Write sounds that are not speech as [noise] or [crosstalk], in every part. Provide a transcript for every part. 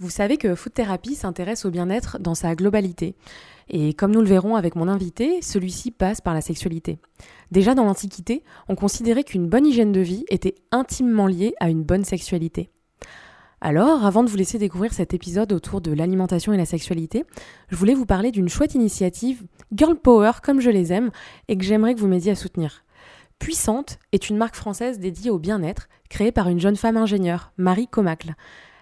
Vous savez que Food Therapy s'intéresse au bien-être dans sa globalité. Et comme nous le verrons avec mon invité, celui-ci passe par la sexualité. Déjà dans l'Antiquité, on considérait qu'une bonne hygiène de vie était intimement liée à une bonne sexualité. Alors, avant de vous laisser découvrir cet épisode autour de l'alimentation et la sexualité, je voulais vous parler d'une chouette initiative, Girl Power comme je les aime, et que j'aimerais que vous m'aidiez à soutenir. Puissante est une marque française dédiée au bien-être, créée par une jeune femme ingénieure, Marie Comacle.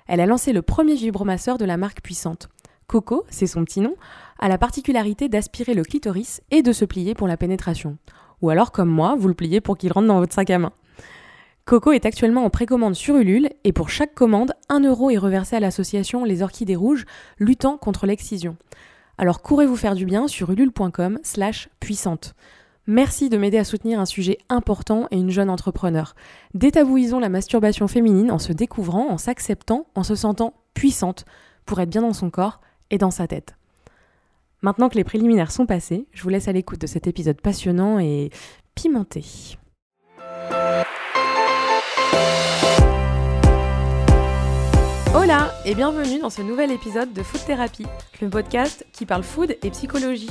Elle a lancé le premier vibromasseur de la marque Puissante. Coco, c'est son petit nom, a la particularité d'aspirer le clitoris et de se plier pour la pénétration. Ou alors, comme moi, vous le pliez pour qu'il rentre dans votre sac à main. Coco est actuellement en précommande sur Ulule et pour chaque commande, 1 euro est reversé à l'association Les Orchidées Rouges luttant contre l'excision. Alors courez vous faire du bien sur ulule.com slash puissante. Merci de m'aider à soutenir un sujet important et une jeune entrepreneur. Détabouisons la masturbation féminine en se découvrant, en s'acceptant, en se sentant puissante pour être bien dans son corps et dans sa tête. Maintenant que les préliminaires sont passés, je vous laisse à l'écoute de cet épisode passionnant et pimenté. Hola et bienvenue dans ce nouvel épisode de Food Therapy, le podcast qui parle food et psychologie.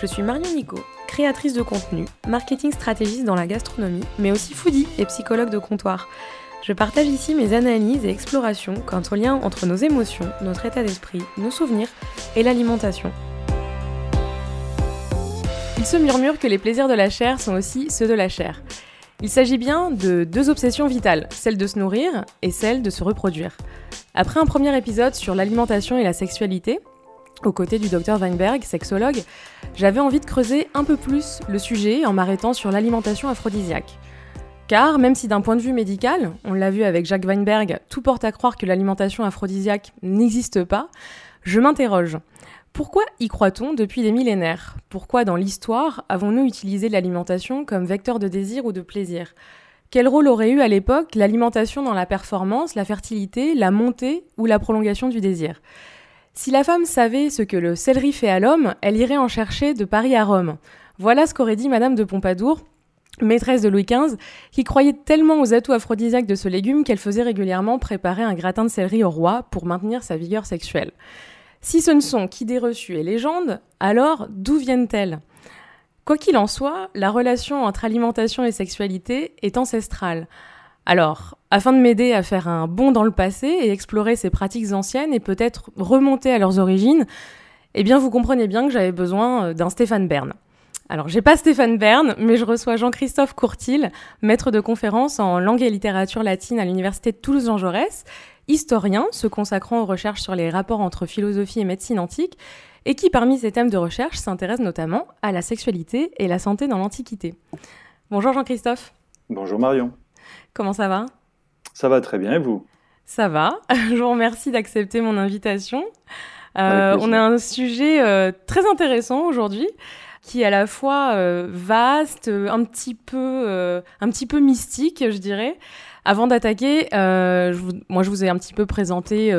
Je suis Marion Nico, créatrice de contenu, marketing stratégiste dans la gastronomie, mais aussi foodie et psychologue de comptoir. Je partage ici mes analyses et explorations quant au lien entre nos émotions, notre état d'esprit, nos souvenirs et l'alimentation. Il se murmure que les plaisirs de la chair sont aussi ceux de la chair. Il s'agit bien de deux obsessions vitales, celle de se nourrir et celle de se reproduire. Après un premier épisode sur l'alimentation et la sexualité, aux côtés du docteur Weinberg, sexologue, j'avais envie de creuser un peu plus le sujet en m'arrêtant sur l'alimentation aphrodisiaque. Car même si d'un point de vue médical, on l'a vu avec Jacques Weinberg, tout porte à croire que l'alimentation aphrodisiaque n'existe pas, je m'interroge. Pourquoi y croit-on depuis des millénaires? Pourquoi dans l'histoire avons-nous utilisé l'alimentation comme vecteur de désir ou de plaisir? Quel rôle aurait eu à l'époque l'alimentation dans la performance, la fertilité, la montée ou la prolongation du désir? Si la femme savait ce que le céleri fait à l'homme, elle irait en chercher de Paris à Rome. Voilà ce qu'aurait dit Madame de Pompadour, maîtresse de Louis XV, qui croyait tellement aux atouts aphrodisiaques de ce légume qu'elle faisait régulièrement préparer un gratin de céleri au roi pour maintenir sa vigueur sexuelle. Si ce ne sont qu'idées reçues et légendes, alors d'où viennent-elles? Quoi qu'il en soit, la relation entre alimentation et sexualité est ancestrale. Alors, afin de m'aider à faire un bond dans le passé et explorer ces pratiques anciennes et peut-être remonter à leurs origines, eh bien vous comprenez bien que j'avais besoin euh, d'un Stéphane Bern. Alors, j'ai pas Stéphane Bern, mais je reçois Jean-Christophe Courtil, maître de conférence en langue et littérature latine à l'Université de Toulouse-Jean Jaurès, historien se consacrant aux recherches sur les rapports entre philosophie et médecine antique, et qui, parmi ses thèmes de recherche, s'intéresse notamment à la sexualité et la santé dans l'Antiquité. Bonjour Jean-Christophe. Bonjour Marion. Comment ça va? Ça va très bien et vous? Ça va. [laughs] Je vous remercie d'accepter mon invitation. Euh, on a un sujet euh, très intéressant aujourd'hui qui est à la fois euh, vaste, un petit peu, un petit peu mystique, je dirais. Avant d'attaquer, moi je vous ai un petit peu présenté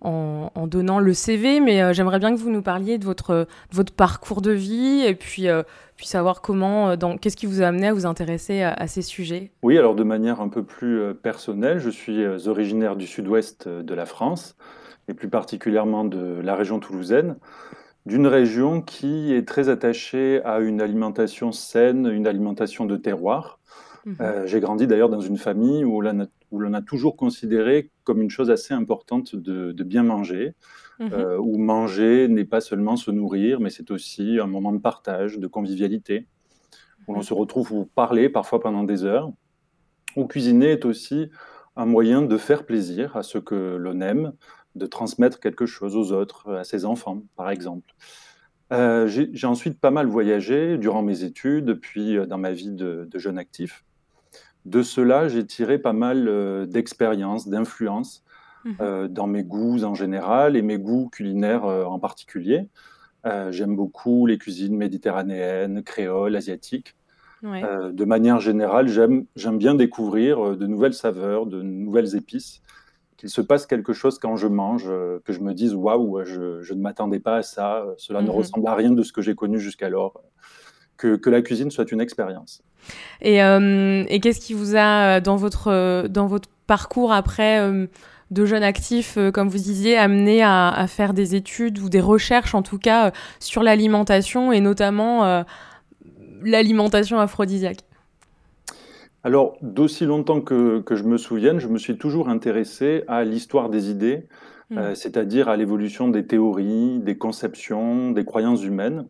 en, donnant le CV, mais euh, j'aimerais bien que vous nous parliez de votre, votre parcours de vie et puis, euh, puis savoir comment, euh, qu'est-ce qui vous a amené à vous intéresser à, ces sujets. Oui, alors de manière un peu plus personnelle, je suis originaire du sud-ouest de la France et plus particulièrement de la région toulousaine, d'une région qui est très attachée à une alimentation saine, une alimentation de terroir. Mmh j'ai grandi d'ailleurs dans une famille où la, où l'on a toujours considéré comme une chose assez importante de, bien manger, mhm. euh, où manger n'est pas seulement se nourrir, mais c'est aussi un moment de partage, de convivialité, où l'on mhm. se retrouve pour parler parfois pendant des heures, où cuisiner est aussi un moyen de faire plaisir à ceux que l'on aime, de transmettre quelque chose aux autres, à ses enfants, par exemple. Euh, j'ai ensuite pas mal voyagé durant mes études, puis euh, dans ma vie de jeune actif de cela, j'ai tiré pas mal euh, d'expériences, d'influences mmh euh, dans mes goûts en général et mes goûts culinaires euh, en particulier. J'aime beaucoup les cuisines méditerranéennes, créoles, asiatiques. de manière générale, j'aime bien découvrir de nouvelles saveurs, de nouvelles épices, qu'il se passe quelque chose quand je mange, que je me dise waouh, je, ne m'attendais pas à ça, cela ne mmh ressemble à rien de ce que j'ai connu jusqu'alors que, la cuisine soit une expérience. Et, euh, qu'est-ce qui vous a, euh, dans votre, dans votre parcours après, euh, de jeunes actifs, comme vous disiez, amenés à, faire des études ou des recherches, en tout cas, sur l'alimentation et notamment l'alimentation aphrodisiaque? Alors, d'aussi longtemps que, je me souvienne, je me suis toujours intéressé à l'histoire des idées, mmh. c'est-à-dire à l'évolution des théories, des conceptions, des croyances humaines.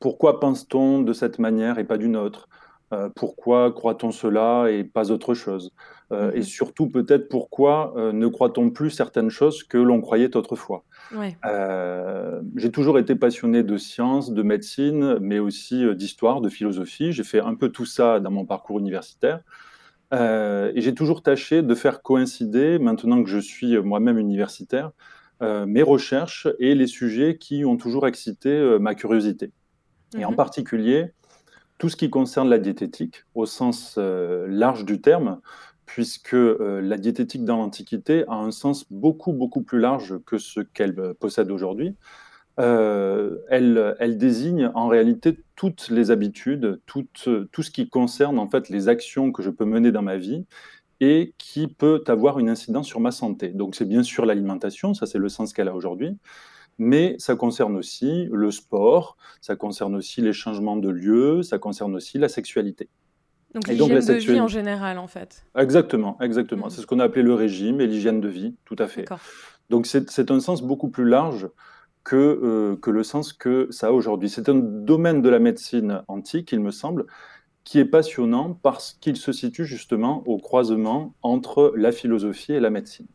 Pourquoi pense-t-on de cette manière et pas d'une autre? Euh, Pourquoi croit-on cela et pas autre chose? Euh, Et mhm. surtout, peut-être, pourquoi euh, ne croit-on plus certaines choses que l'on croyait autrefois? J'ai toujours été passionné de sciences, de médecine, mais aussi d'histoire, de philosophie. J'ai fait un peu tout ça dans mon parcours universitaire. et j'ai toujours tâché de faire coïncider, maintenant que je suis moi-même universitaire, mes recherches et les sujets qui ont toujours excité ma curiosité et en mhm. particulier tout ce qui concerne la diététique au sens euh, large du terme, puisque euh, la diététique dans l'Antiquité a un sens beaucoup, beaucoup plus large que ce qu'elle euh, possède aujourd'hui. elle, elle, désigne en réalité toutes les habitudes, tout, tout ce qui concerne en fait les actions que je peux mener dans ma vie et qui peut avoir une incidence sur ma santé. Donc c'est bien sûr l'alimentation, ça c'est le sens qu'elle a aujourd'hui, mais ça concerne aussi le sport, ça concerne aussi les changements de lieu, ça concerne aussi la sexualité. Donc l'hygiène de vie en général, en fait. Exactement, exactement. Mm. C'est ce qu'on a appelé le régime et l'hygiène de vie, tout à fait. Donc c'est un sens beaucoup plus large que, euh, que le sens que ça a aujourd'hui. C'est un domaine de la médecine antique, il me semble, qui est passionnant parce qu'il se situe justement au croisement entre la philosophie et la médecine.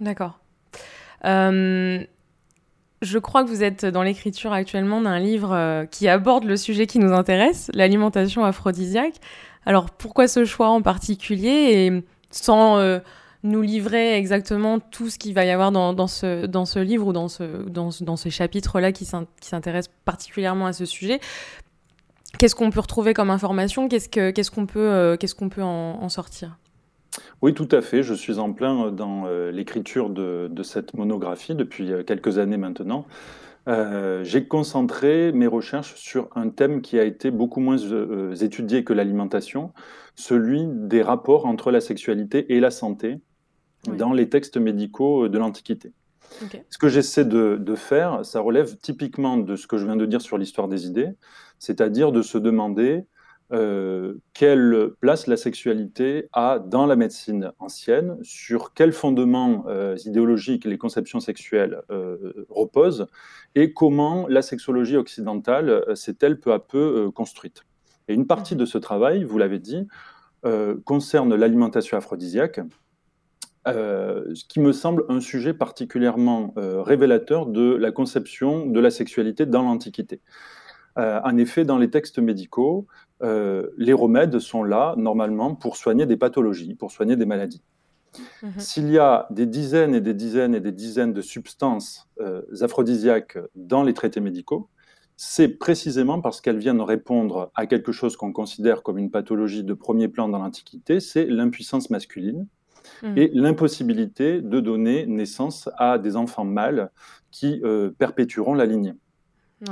D'accord. Euh, je crois que vous êtes dans l'écriture actuellement d'un livre euh, qui aborde le sujet qui nous intéresse, l'alimentation aphrodisiaque. Alors pourquoi ce choix en particulier et sans euh, nous livrer exactement tout ce qu'il va y avoir dans, ce, dans ce livre ou dans, ce, dans, ces chapitres-là qui s'intéressent particulièrement à ce sujet, qu'est-ce qu'on peut retrouver comme information? Qu'est-ce qu'on peut, euh, qu'est-ce qu'on peut en sortir? Oui, tout à fait. Je suis en plein euh, dans euh, l'écriture de, cette monographie depuis euh, quelques années maintenant. j'ai concentré mes recherches sur un thème qui a été beaucoup moins étudié que l'alimentation, celui des rapports entre la sexualité et la santé dans les textes médicaux de l'Antiquité. Ce que j'essaie de, faire, ça relève typiquement de ce que je viens de dire sur l'histoire des idées, c'est-à-dire de se demander euh, quelle place la sexualité a dans la médecine ancienne, sur quels fondements euh, idéologiques les conceptions sexuelles euh, reposent, et comment la sexologie occidentale s'est-elle peu à peu construite. Et une partie de ce travail, vous l'avez dit, concerne l'alimentation aphrodisiaque, ce qui me semble un sujet particulièrement révélateur de la conception de la sexualité dans l'Antiquité. en effet, dans les textes médicaux, euh, les remèdes sont là normalement pour soigner des pathologies, pour soigner des maladies. Mhm. S'il y a des dizaines et des dizaines et des dizaines de substances euh, aphrodisiaques dans les traités médicaux, c'est précisément parce qu'elles viennent répondre à quelque chose qu'on considère comme une pathologie de premier plan dans l'Antiquité, c'est l'impuissance masculine mhm. et l'impossibilité de donner naissance à des enfants mâles qui euh, perpétueront la lignée.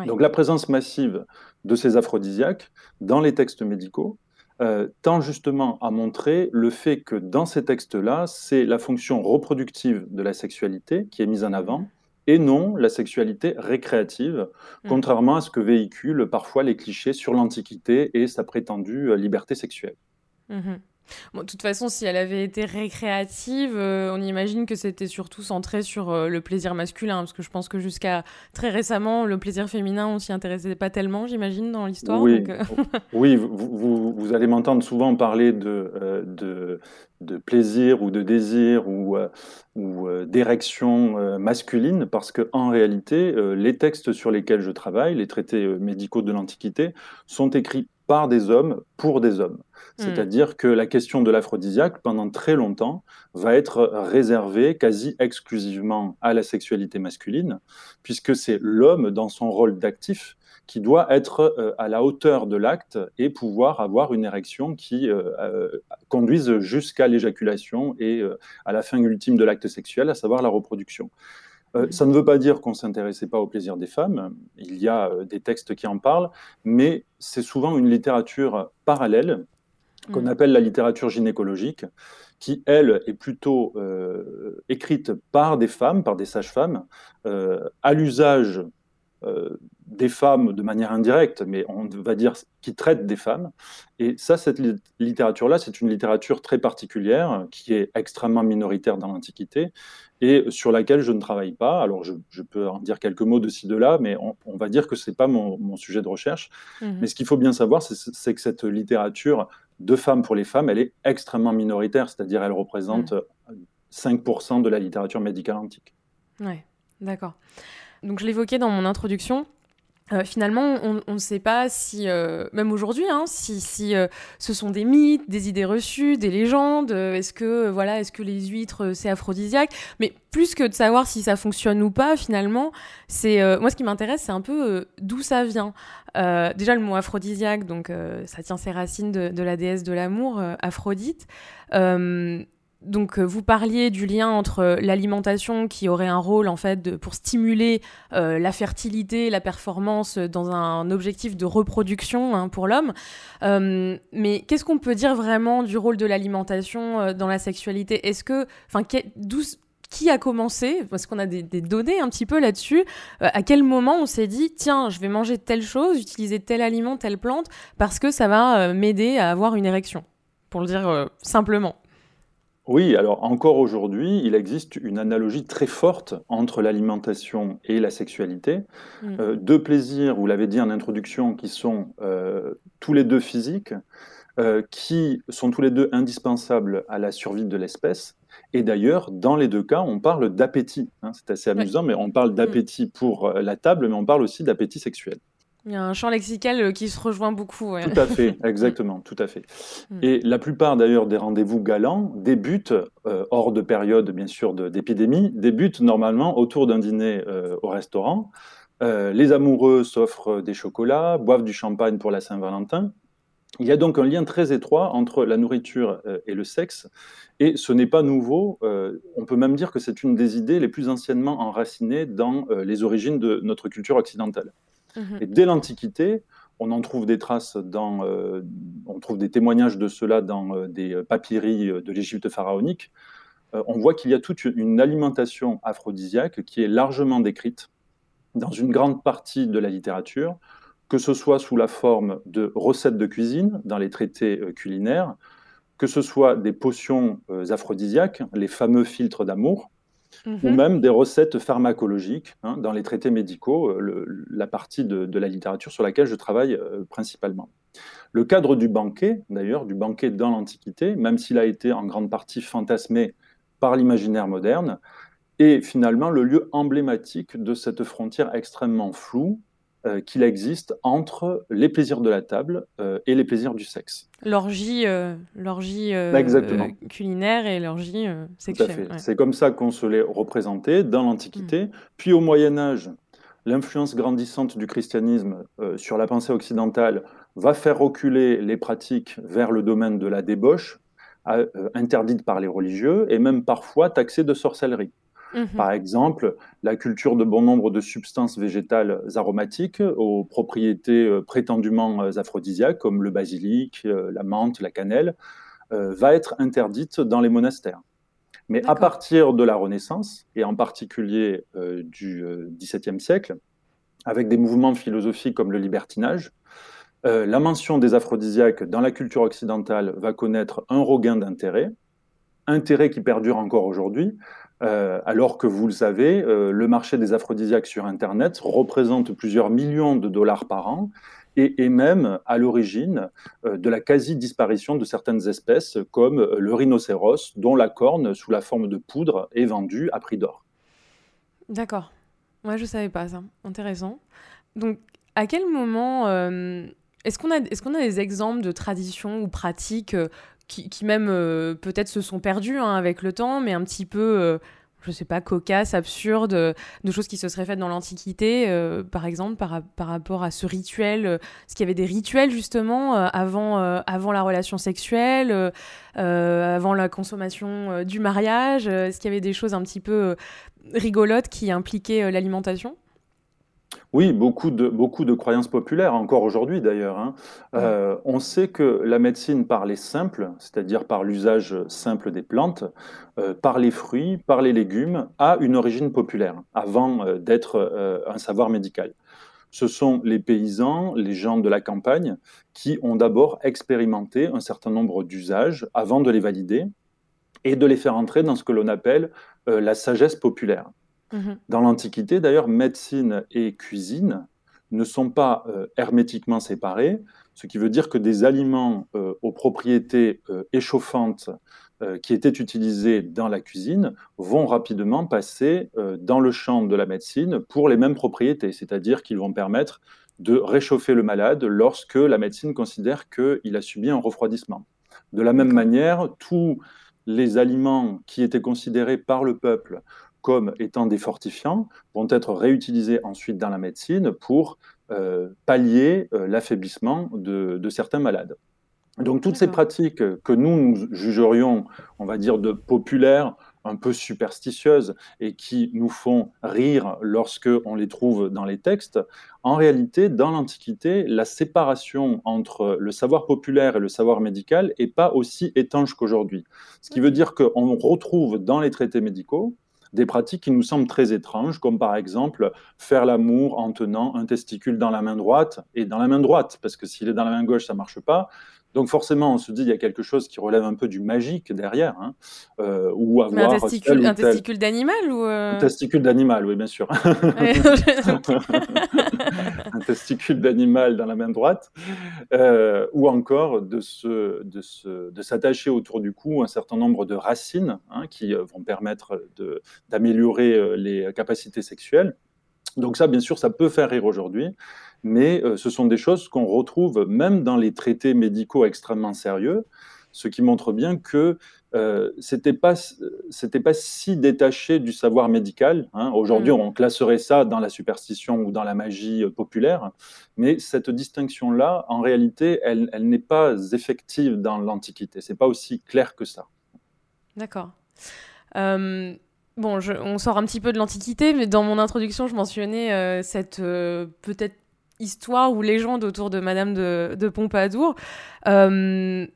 Donc la présence massive de ces aphrodisiaques dans les textes médicaux euh, tend justement à montrer le fait que dans ces textes-là, c'est la fonction reproductive de la sexualité qui est mise en avant et non la sexualité récréative, mm. contrairement à ce que véhiculent parfois les clichés sur l'Antiquité et sa prétendue euh, liberté sexuelle. Mm-hmm. Bon, de toute façon, si elle avait été récréative, euh, on imagine que c'était surtout centré sur euh, le plaisir masculin, parce que je pense que jusqu'à très récemment, le plaisir féminin, on s'y intéressait pas tellement, j'imagine, dans l'histoire. Oui, euh. [laughs] oui vous, vous, allez m'entendre souvent parler de, de, de, plaisir ou de désir ou, ou d'érection masculine, parce qu'en réalité, les textes sur lesquels je travaille, les traités médicaux de l'Antiquité, sont écrits par des hommes pour des hommes. Hmm. C'est-à-dire que la question de l'aphrodisiaque, pendant très longtemps, va être réservée quasi exclusivement à la sexualité masculine, puisque c'est l'homme, dans son rôle d'actif, qui doit être euh, à la hauteur de l'acte et pouvoir avoir une érection qui euh, euh, conduise jusqu'à l'éjaculation et à la fin ultime de l'acte sexuel, à savoir la reproduction. Euh, ça ne veut pas dire qu'on ne s'intéressait pas au plaisir des femmes. Il y a euh, des textes qui en parlent, mais c'est souvent une littérature parallèle qu'on mm. appelle la littérature gynécologique, qui, elle, est plutôt écrite par des femmes, par des sages-femmes, à l'usage des femmes de manière indirecte, mais on va dire qui traite des femmes. Et ça, cette littérature-là, c'est une littérature très particulière, qui est extrêmement minoritaire dans l'Antiquité, et sur laquelle je ne travaille pas. Alors, je, peux en dire quelques mots de ci, de là, mais on, va dire que ce n'est pas mon, sujet de recherche. Mhm. Mais ce qu'il faut bien savoir, c'est que cette littérature de femmes pour les femmes, elle est extrêmement minoritaire, c'est-à-dire elle représente 5% de la littérature médicale antique. Oui, d'accord. Donc je l'évoquais dans mon introduction, euh, finalement, on ne sait pas si, euh, même aujourd'hui, hein, si, si euh, ce sont des mythes, des idées reçues, des légendes. est-ce que voilà, est-ce que les huîtres c'est aphrodisiaque? Mais plus que de savoir si ça fonctionne ou pas, finalement, c'est moi ce qui m'intéresse, c'est un peu d'où ça vient. déjà le mot aphrodisiaque, donc ça tient ses racines de, de la déesse de l'amour, Aphrodite donc euh, vous parliez du lien entre l'alimentation qui aurait un rôle en fait pour stimuler euh, la fertilité, la performance dans un objectif de reproduction hein, pour l'homme. Euh, mais qu'est-ce qu'on peut dire vraiment du rôle de l'alimentation dans la sexualité? Est-ce que, enfin, qui a commencé? Parce qu'on a des, données un petit peu là-dessus. à quel moment on s'est dit tiens, je vais manger telle chose, utiliser tel aliment, telle plante parce que ça va m'aider à avoir une érection, pour le dire simplement. Oui, alors encore aujourd'hui, il existe une analogie très forte entre l'alimentation et la sexualité. Mm. Euh, deux plaisirs, vous l'avez dit en introduction, qui sont euh, tous les deux physiques, euh, qui sont tous les deux indispensables à la survie de l'espèce. Et d'ailleurs, dans les deux cas, on parle d'appétit. Hein. c'est assez amusant, mais on parle mm. d'appétit pour la table, mais on parle aussi d'appétit sexuel. Il y a un champ lexical euh, qui se rejoint beaucoup. Tout à fait, [laughs] exactement, tout à fait. Hmm. Et la plupart d'ailleurs des rendez-vous galants débutent, euh, hors de période bien sûr d'épidémie, débutent normalement autour d'un dîner euh, au restaurant. les amoureux s'offrent des chocolats, boivent du champagne pour la Saint-Valentin. Il y a donc un lien très étroit entre la nourriture et le sexe, et ce n'est pas nouveau. on peut même dire que c'est une des idées les plus anciennement enracinées dans les origines de notre culture occidentale. Mhm. Et dès l'Antiquité, on en trouve des traces dans, euh, on trouve des témoignages de cela dans euh, des papyries de l'Égypte pharaonique. Euh, on voit qu'il y a toute une alimentation aphrodisiaque qui est largement décrite dans une grande partie de la littérature, que ce soit sous la forme de recettes de cuisine dans les traités culinaires, que ce soit des potions aphrodisiaques, les fameux filtres d'amour, ou mhm. même des recettes pharmacologiques hein, dans les traités médicaux, euh, la partie de, la littérature sur laquelle je travaille euh, principalement. Le cadre du banquet, d'ailleurs, du banquet dans l'Antiquité, même s'il a été en grande partie fantasmé par l'imaginaire moderne, est finalement le lieu emblématique de cette frontière extrêmement floue euh, qu'il existe entre les plaisirs de la table euh, et les plaisirs du sexe. L'orgie, euh, l'orgie culinaire et l'orgie sexuelle. C'est comme ça qu'on se l'est représenté dans l'Antiquité. Mm. Puis au Moyen Âge, l'influence grandissante du christianisme sur la pensée occidentale va faire reculer les pratiques vers le domaine de la débauche, interdite par les religieux et même parfois taxée de sorcellerie. Mhm. Par exemple, la culture de bon nombre de substances végétales aromatiques aux propriétés euh, prétendument euh, aphrodisiaques, comme le basilic, euh, la menthe, la cannelle, va être interdite dans les monastères. Mais à partir de la Renaissance, et en particulier du XVIIe siècle, avec des mouvements philosophiques comme le libertinage, la mention des aphrodisiaques dans la culture occidentale va connaître un regain d'intérêt, intérêt qui perdure encore aujourd'hui, euh, alors que vous le savez, euh, le marché des aphrodisiaques sur Internet représente plusieurs millions de dollars par an et est même à l'origine euh, de la quasi-disparition de certaines espèces comme le rhinocéros, dont la corne sous la forme de poudre est vendue à prix d'or. D'accord. Moi, je ne savais pas ça. Intéressant. Donc, à quel moment est-ce qu'on a, est a des exemples de traditions ou pratiques qui, même euh, peut-être se sont perdus hein, avec le temps, mais un petit peu, euh, je sais pas, cocasse, absurde, euh, de choses qui se seraient faites dans l'Antiquité, par exemple, par, rapport à ce rituel. Est-ce qu'il y avait des rituels justement avant, avant la relation sexuelle, avant la consommation du mariage Est-ce qu'il y avait des choses un petit peu rigolotes qui impliquaient l'alimentation? Oui, beaucoup de, beaucoup de croyances populaires, encore aujourd'hui d'ailleurs. Hein. Euh, on sait que la médecine par les simples, c'est-à-dire par l'usage simple des plantes, euh, par les fruits, par les légumes, a une origine populaire, avant euh, d'être un savoir médical. Ce sont les paysans, les gens de la campagne, qui ont d'abord expérimenté un certain nombre d'usages avant de les valider et de les faire entrer dans ce que l'on appelle la sagesse populaire. Mhm. Dans l'Antiquité, d'ailleurs, médecine et cuisine ne sont pas euh, hermétiquement séparés, ce qui veut dire que des aliments euh, aux propriétés euh, échauffantes qui étaient utilisés dans la cuisine vont rapidement passer dans le champ de la médecine pour les mêmes propriétés, c'est-à-dire qu'ils vont permettre de réchauffer le malade lorsque la médecine considère qu'il a subi un refroidissement. De la même manière, tous les aliments qui étaient considérés par le peuple comme étant des fortifiants vont être réutilisés ensuite dans la médecine pour euh, pallier euh, l'affaiblissement de, certains malades. Donc toutes ces pratiques que nous, nous jugerions, on va dire, de populaires, un peu superstitieuses et qui nous font rire lorsque on les trouve dans les textes, en réalité, dans l'Antiquité, la séparation entre le savoir populaire et le savoir médical n'est pas aussi étanche qu'aujourd'hui. Ce qui veut dire qu'on retrouve dans les traités médicaux des pratiques qui nous semblent très étranges, comme par exemple faire l'amour en tenant un testicule dans la main droite et dans la main droite, parce que s'il est dans la main gauche, ça marche pas. Donc forcément, on se dit il y a quelque chose qui relève un peu du magique derrière, hein, euh, ou avoir un testicule, un testicule d'animal ou euh un testicule d'animal, oui bien sûr. [laughs] un testicule d'animal dans la main droite, euh, ou encore de se, de, se, de s'attacher autour du cou un certain nombre de racines hein, qui vont permettre de, d'améliorer les capacités sexuelles. Donc ça, bien sûr, ça peut faire rire aujourd'hui, mais euh, ce sont des choses qu'on retrouve même dans les traités médicaux extrêmement sérieux, ce qui montre bien que euh, c'était pas c'était pas si détaché du savoir médical. Hein. Aujourd'hui, mm. on classerait ça dans la superstition ou dans la magie euh, populaire, mais cette distinction-là, en réalité, elle, elle n'est pas effective dans l'Antiquité. C'est pas aussi clair que ça. D'accord. Euh, bon, on sort un petit peu de l'Antiquité, mais dans mon introduction, je mentionnais cette peut-être histoire ou légende autour de Madame de, Pompadour. Euh,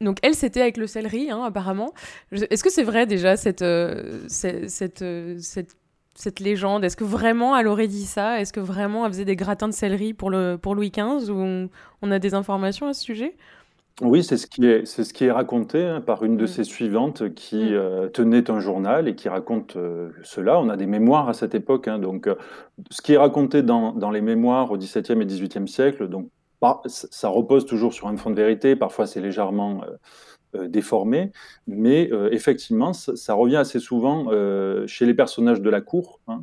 donc elle, c'était avec le céleri, hein, apparemment. Est-ce que c'est vrai déjà cette, euh, euh, cette, cette, légende? Est-ce que vraiment elle aurait dit ça? Est-ce que vraiment elle faisait des gratins de céleri pour, le, pour Louis XV Ou on a des informations à ce sujet? Oui, c'est ce qui est, c'est ce qui est raconté hein, par une de mmh. ses suivantes qui mmh. euh, tenait un journal et qui raconte euh, cela. On a des mémoires à cette époque, hein, donc euh, ce qui est raconté dans, dans les mémoires au XVIIe et XVIIIe siècle, donc ça repose toujours sur un fond de vérité. Parfois, c'est légèrement déformé, mais effectivement, ça, ça, revient assez souvent chez les personnages de la cour. Hein.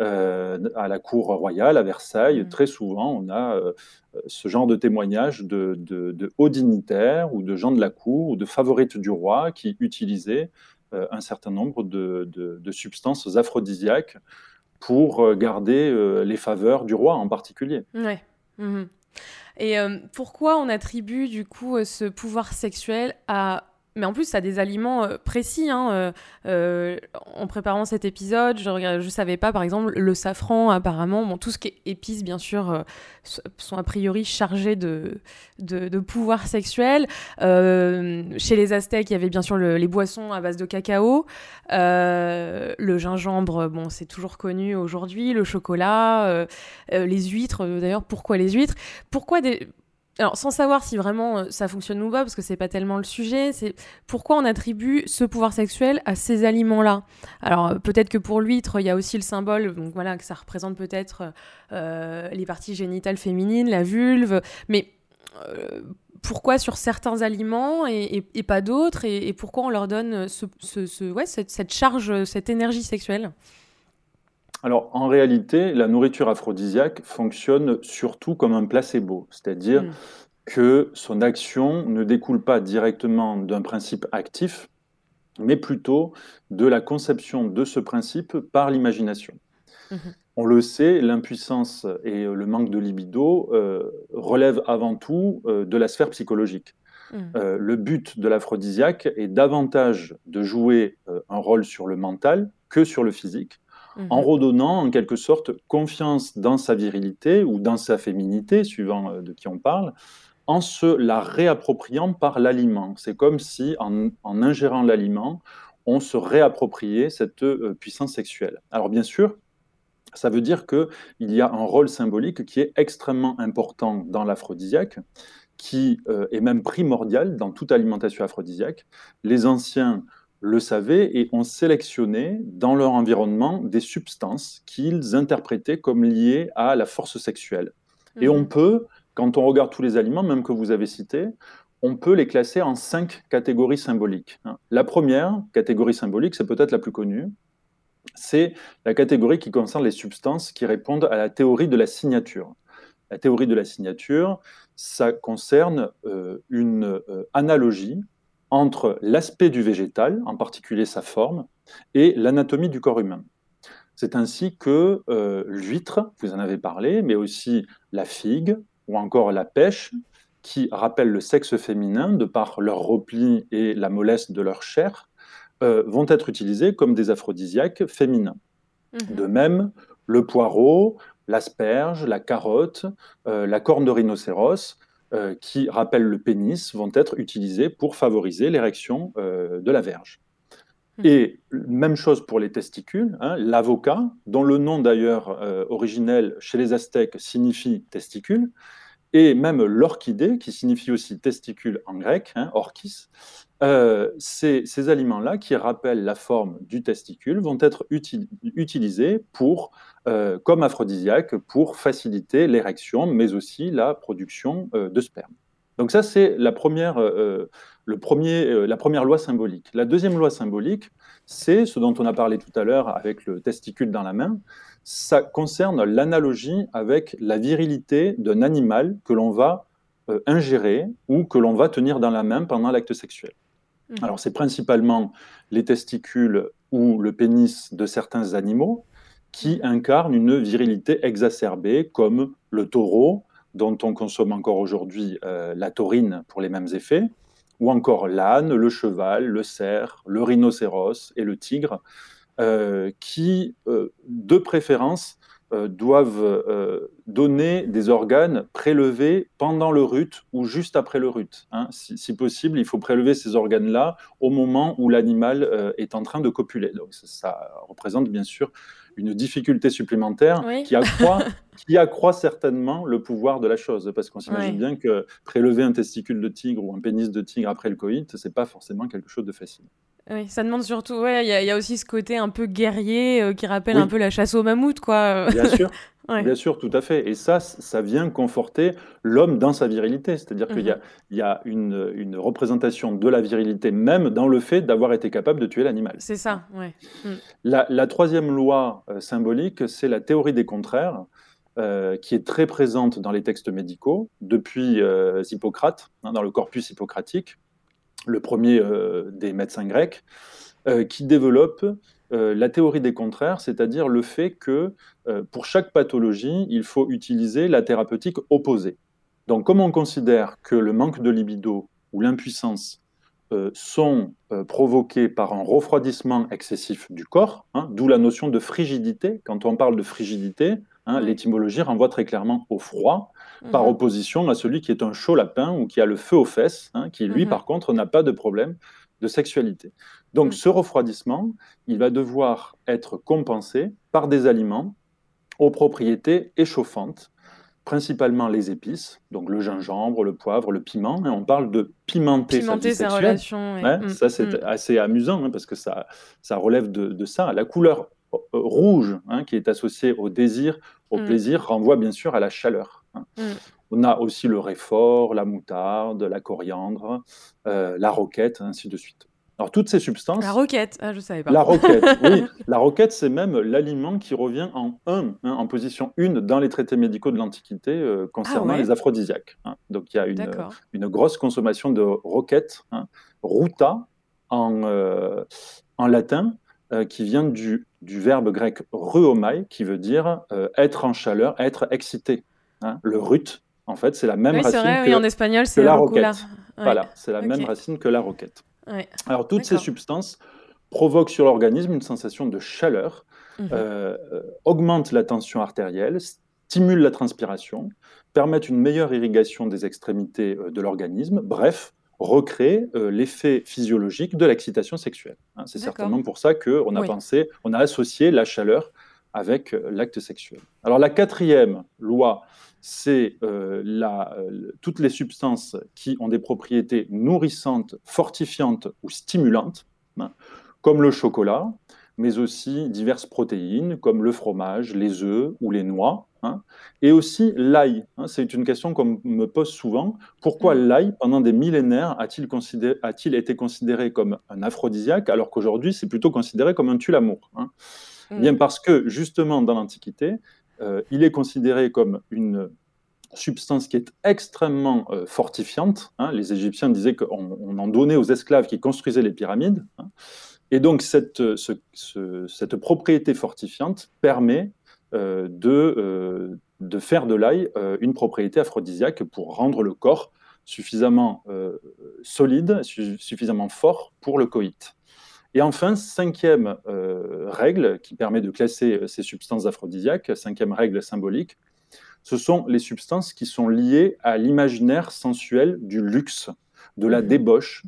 Euh, à la cour royale, à Versailles, mmh. très souvent, on a euh, ce genre de témoignages de, hauts dignitaires ou de gens de la cour ou de favorites du roi qui utilisaient euh, un certain nombre de, substances aphrodisiaques pour garder les faveurs du roi en particulier. Ouais. Mmh Et pourquoi on attribue du coup ce pouvoir sexuel à mais en plus, ça a des aliments euh, précis. Hein, euh, euh, en préparant cet épisode, je ne savais pas, par exemple, le safran, apparemment, bon, tout ce qui est épices, bien sûr, sont a priori chargés de, de, pouvoir sexuel. chez les Aztèques, il y avait bien sûr les boissons à base de cacao. le gingembre, bon, c'est toujours connu aujourd'hui. Le chocolat, les huîtres, d'ailleurs, pourquoi les huîtres? Pourquoi des alors, sans savoir si vraiment euh, ça fonctionne ou pas, parce que c'est pas tellement le sujet, c'est pourquoi on attribue ce pouvoir sexuel à ces aliments-là? Alors, euh, peut-être que pour l'huître, il y a aussi le symbole, donc voilà, que ça représente peut-être euh, les parties génitales féminines, la vulve, mais pourquoi sur certains aliments et, pas d'autres, et, pourquoi on leur donne cette charge, cette énergie sexuelle? Alors, en réalité, la nourriture aphrodisiaque fonctionne surtout comme un placebo, c'est-à-dire mm. que son action ne découle pas directement d'un principe actif, mais plutôt de la conception de ce principe par l'imagination. Mm-hmm. On le sait, l'impuissance et le manque de libido euh, relèvent avant tout euh, de la sphère psychologique. Mm. Euh, le but de l'aphrodisiaque est davantage de jouer un rôle sur le mental que sur le physique, mmh en redonnant en quelque sorte confiance dans sa virilité ou dans sa féminité, suivant euh, de qui on parle, en se la réappropriant par l'aliment. C'est comme si en, ingérant l'aliment, on se réappropriait cette euh, puissance sexuelle. Alors bien sûr, ça veut dire qu'il y a un rôle symbolique qui est extrêmement important dans l'aphrodisiaque, qui euh, est même primordial dans toute alimentation aphrodisiaque. Les anciens le savaient et ont sélectionné dans leur environnement des substances qu'ils interprétaient comme liées à la force sexuelle. Et on mhm. peut, quand on regarde tous les aliments, même que vous avez cités, on peut les classer en cinq catégories symboliques. La première catégorie symbolique, c'est peut-être la plus connue, c'est la catégorie qui concerne les substances qui répondent à la théorie de la signature. La théorie de la signature, ça concerne euh, une euh, analogie entre l'aspect du végétal, en particulier sa forme, et l'anatomie du corps humain. C'est ainsi que euh, l'huître, vous en avez parlé, mais aussi la figue ou encore la pêche, qui rappellent le sexe féminin de par leur repli et la mollesse de leur chair, euh, vont être utilisés comme des aphrodisiaques féminins. Mhm. De même, le poireau, l'asperge, la carotte, euh, la corne de rhinocéros euh, qui rappellent le pénis vont être utilisés pour favoriser l'érection euh, de la verge. Hmm. Et même chose pour les testicules, hein, l'avocat, dont le nom d'ailleurs euh, originel chez les Aztèques signifie testicule, et même l'orchidée, qui signifie aussi testicule en grec, hein, orchis, ces, aliments-là, qui rappellent la forme du testicule, vont être utilisés pour euh, comme aphrodisiaque pour faciliter l'érection, mais aussi la production euh, de sperme. Donc ça, c'est la première, euh, le la première loi symbolique. La deuxième loi symbolique, c'est ce dont on a parlé tout à l'heure avec le testicule dans la main. Ça concerne l'analogie avec la virilité d'un animal que l'on va ingérer ou que l'on va tenir dans la main pendant l'acte sexuel. Mmh. Alors c'est principalement les testicules ou le pénis de certains animaux, qui incarne une virilité exacerbée, comme le taureau, dont on consomme encore aujourd'hui euh, la taurine pour les mêmes effets, ou encore l'âne, le cheval, le cerf, le rhinocéros et le tigre, euh, qui, euh, de préférence, doivent donner des organes prélevés pendant le rut ou juste après le rut. Hein. Si, possible, il faut prélever ces organes-là au moment où l'animal est en train de copuler. Donc ça représente bien sûr une difficulté supplémentaire qui, accroît, [laughs] qui accroît certainement le pouvoir de la chose. Parce qu'on s'imagine bien que prélever un testicule de tigre ou un pénis de tigre après le coït, c'est pas forcément quelque chose de facile. Oui, ça demande surtout. Ouais, il y, a aussi ce côté un peu guerrier euh, qui rappelle un peu la chasse au mammouth, quoi. Bien sûr. [laughs] Bien sûr, tout à fait. Et ça, ça vient conforter l'homme dans sa virilité. C'est-à-dire qu'il y a, mhm. une, représentation de la virilité même dans le fait d'avoir été capable de tuer l'animal. C'est ça, ouais. Mm. La, troisième loi euh, symbolique, c'est la théorie des contraires. Euh, qui est très présente dans les textes médicaux depuis Hippocrate, hein, dans le corpus hippocratique, le premier des médecins grecs, qui développe euh, la théorie des contraires, c'est-à-dire le fait que euh, pour chaque pathologie, il faut utiliser la thérapeutique opposée. Donc, comme on considère que le manque de libido ou l'impuissance euh, sont provoqués par un refroidissement excessif du corps, hein, d'où la notion de frigidité. Quand on parle de frigidité, hein, l'étymologie renvoie très clairement au froid, par mhm. opposition à celui qui est un chaud lapin ou qui a le feu aux fesses, hein, qui lui, mhm. par contre, n'a pas de problème de sexualité. Donc ce refroidissement, il va devoir être compensé par des aliments aux propriétés échauffantes, principalement les épices, donc le gingembre, le poivre, le piment. Et on parle de pimenter, pimenter sa, relations. Mm, ça, c'est mm. assez amusant hein, parce que ça, ça relève de, ça. La couleur rouge, hein, qui est associée au désir, au plaisir, renvoie bien sûr à la chaleur. Hein. On a aussi le réfort, la moutarde, la coriandre, euh, la roquette, ainsi de suite. Alors toutes ces substances. La roquette, ah, je savais pas. La roquette, [laughs] oui. La roquette, c'est même l'aliment qui revient en 1, hein, en position 1 dans les traités médicaux de l'Antiquité euh, concernant ah les aphrodisiaques. Hein. Donc il y a une, une, grosse consommation de roquette, hein. ruta en, euh, en latin, qui vient du, du, verbe grec ruomai, qui veut dire être en chaleur, être excité. Le rut, en fait, c'est la même racine que, oui, en espagnol, c'est la roquette. Voilà, c'est la même racine que la roquette. Alors, toutes ces substances provoquent sur l'organisme une sensation de chaleur mmh. augmentent la tension artérielle, stimulent la transpiration, permettent une meilleure irrigation des extrémités de l'organisme, bref, recréer l'effet physiologique de l'excitation sexuelle. Hein. C'est certainement pour ça qu'on a pensé, on a associé la chaleur avec l'acte sexuel. Alors la quatrième loi, c'est toutes les substances qui ont des propriétés nourrissantes, fortifiantes ou stimulantes, hein, comme le chocolat, mais aussi diverses protéines comme le fromage, les œufs ou les noix, hein. et aussi l'ail. Hein. c'est une question qu'on me pose souvent. Pourquoi mm. l'ail, pendant des millénaires, a-t-il, été considéré comme un aphrodisiaque alors qu'aujourd'hui c'est plutôt considéré comme un tue-l'amour hein? mm. Bien parce que justement dans l'Antiquité, euh, il est considéré comme une substance qui est extrêmement euh, fortifiante. Les Égyptiens disaient qu'on en donnait aux esclaves qui construisaient les pyramides. Et donc, cette, cette propriété fortifiante permet euh, de, euh, de, faire de l'ail euh, une propriété aphrodisiaque pour rendre le corps suffisamment solide, suffisamment fort pour le coït. Et enfin, cinquième règle qui permet de classer ces substances aphrodisiaques, cinquième règle symbolique, ce sont les substances qui sont liées à l'imaginaire sensuel du luxe, de la mmh. débauche,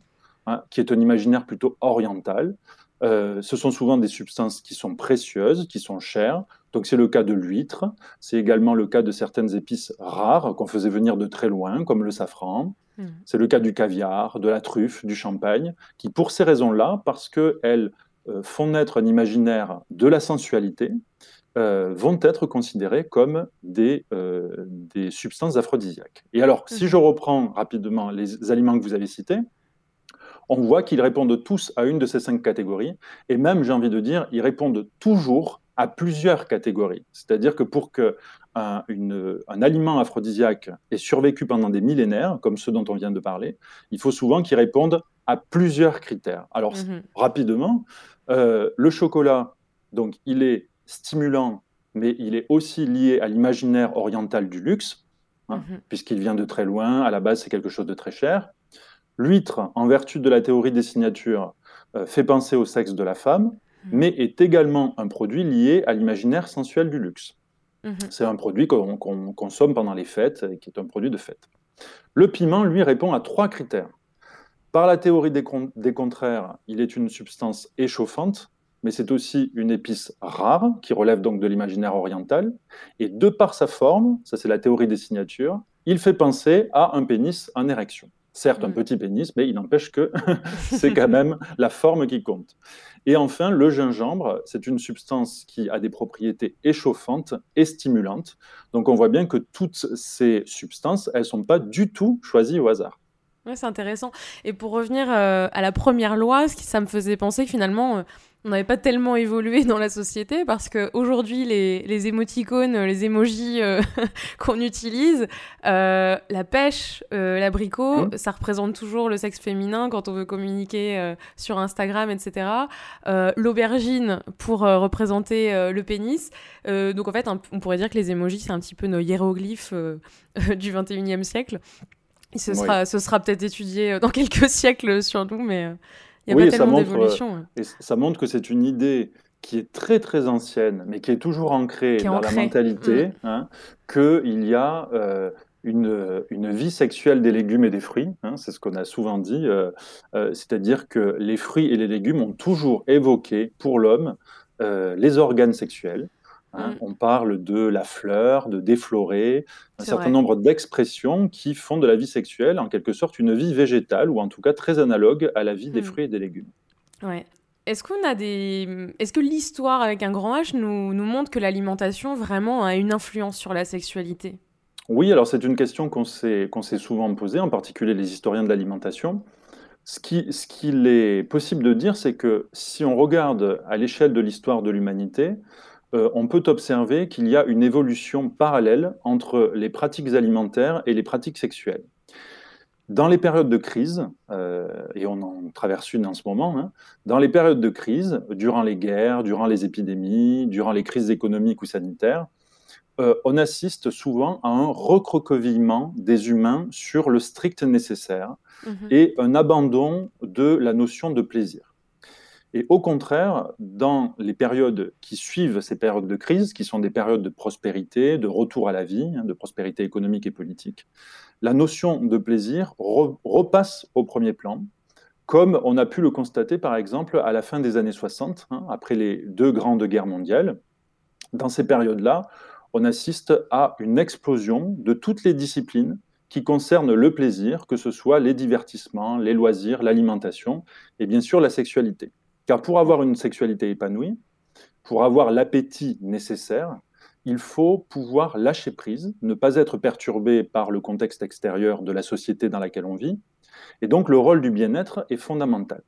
Hein, qui est un imaginaire plutôt oriental. Euh, ce sont souvent des substances qui sont précieuses, qui sont chères. Donc c'est le cas de l'huître, c'est également le cas de certaines épices rares qu'on faisait venir de très loin, comme le safran. Hmm. C'est le cas du caviar, de la truffe, du champagne, qui pour ces raisons-là, parce qu'elles euh, font naître un imaginaire de la sensualité, euh, vont être considérées comme des, des substances aphrodisiaques. Et alors, si hmm. je reprends rapidement les aliments que vous avez cités, on voit qu'ils répondent tous à une de ces cinq catégories, et même, j'ai envie de dire, ils répondent toujours à plusieurs catégories. C'est-à-dire que pour qu'un un aliment aphrodisiaque ait survécu pendant des millénaires, comme ceux dont on vient de parler, il faut souvent qu'il réponde à plusieurs critères. Alors, mhm. rapidement, euh, le chocolat, donc, il est stimulant, mais il est aussi lié à l'imaginaire oriental du luxe, hein, mhm. puisqu'il vient de très loin, à la base, c'est quelque chose de très cher. L'huître, en vertu de la théorie des signatures, euh, fait penser au sexe de la femme, mhm. mais est également un produit lié à l'imaginaire sensuel du luxe. Mhm. C'est un produit qu'on consomme pendant les fêtes et qui est un produit de fête. Le piment, lui, répond à trois critères. Par la théorie des, des contraires, il est une substance échauffante, mais c'est aussi une épice rare, qui relève donc de l'imaginaire oriental. Et de par sa forme, ça c'est la théorie des signatures, il fait penser à un pénis en érection. Certes, un mm. petit pénis, mais il n'empêche que [laughs] [laughs] c'est quand même la forme qui compte. Et enfin, le gingembre, c'est une substance qui a des propriétés échauffantes et stimulantes. Donc on voit bien que toutes ces substances, elles ne sont pas du tout choisies au hasard. Ouais, c'est intéressant. Et pour revenir euh, à la première loi, ça me faisait penser que finalement, euh, on n'avait pas tellement évolué dans la société parce qu'aujourd'hui, les, les émoticônes, les émojis euh, [laughs] qu'on utilise, euh, la pêche, euh, l'abricot, mmh. ça représente toujours le sexe féminin quand on veut communiquer sur Instagram, etc. L'aubergine pour représenter le pénis. donc en fait, on pourrait dire que les émojis, c'est un petit peu nos hiéroglyphes [laughs] du 21e siècle. Ce sera, ce sera peut-être étudié dans quelques [laughs] siècles sur nous, mais il a pas tellement d'évolution. Euh, ça montre que c'est une idée qui est très très ancienne, mais qui est toujours ancrée dans la mentalité, mm. hein, qu'il y a euh, une, une, vie sexuelle des légumes et des fruits. Hein, c'est ce qu'on a souvent dit. Euh, c'est-à-dire que les fruits et les légumes ont toujours évoqué pour l'homme les organes sexuels. Hein. Mm. On parle de la fleur, de déflorer, un certain nombre d'expressions qui font de la vie sexuelle en quelque sorte une vie végétale ou en tout cas très analogue à la vie des mm. fruits et des légumes. Ouais. Est-ce qu'on a des, est-ce que l'histoire avec un grand H nous, nous montre que l'alimentation vraiment a une influence sur la sexualité? Oui, alors c'est une question qu'on s'est qu'on s'est souvent posée, en particulier les historiens de l'alimentation. Ce qui, ce qu'il est possible de dire, c'est que si on regarde à l'échelle de l'histoire de l'humanité, euh, on peut observer qu'il y a une évolution parallèle entre les pratiques alimentaires et les pratiques sexuelles. Dans les périodes de crise, euh, et on en traverse une en ce moment, hein, dans les périodes de crise, durant les guerres, durant les épidémies, durant les crises économiques ou sanitaires, euh, on assiste souvent à un recroquevillement des humains sur le strict nécessaire mhm. et un abandon de la notion de plaisir. Et au contraire, dans les périodes qui suivent ces périodes de crise, qui sont des périodes de prospérité, de retour à la vie, hein, de prospérité économique et politique, la notion de plaisir repasse au premier plan, comme on a pu le constater par exemple à la fin des années 60, hein, après les deux grandes guerres mondiales. Dans ces périodes-là, on assiste à une explosion de toutes les disciplines qui concernent le plaisir, que ce soit les divertissements, les loisirs, l'alimentation et bien sûr la sexualité. Car pour avoir une sexualité épanouie, pour avoir l'appétit nécessaire, il faut pouvoir lâcher prise, ne pas être perturbé par le contexte extérieur de la société dans laquelle on vit. Et donc le rôle du bien-être est fondamental.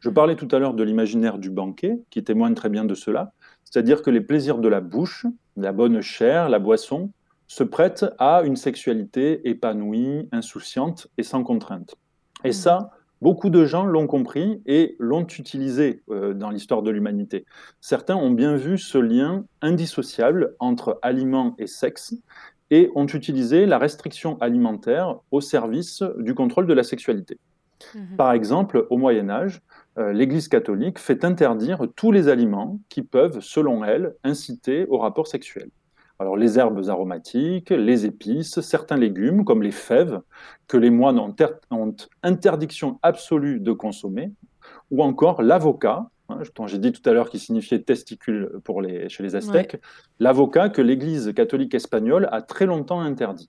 Je parlais tout à l'heure de l'imaginaire du banquet, qui témoigne très bien de cela, c'est-à-dire que les plaisirs de la bouche, la bonne chair, la boisson, se prêtent à une sexualité épanouie, insouciante et sans contrainte. Et mmh. ça, Beaucoup de gens l'ont compris et l'ont utilisé euh, dans l'histoire de l'humanité. Certains ont bien vu ce lien indissociable entre aliments et sexe et ont utilisé la restriction alimentaire au service du contrôle de la sexualité. Mhm. Par exemple, au Moyen Âge, euh, l'Église catholique fait interdire tous les aliments qui peuvent, selon elle, inciter au rapport sexuel. Alors les herbes aromatiques, les épices, certains légumes comme les fèves que les moines ont, interdiction absolue de consommer, ou encore l'avocat, hein, dont j'ai dit tout à l'heure qu'il signifiait testicule pour les, chez les Aztèques, l'avocat que l'Église catholique espagnole a très longtemps interdit.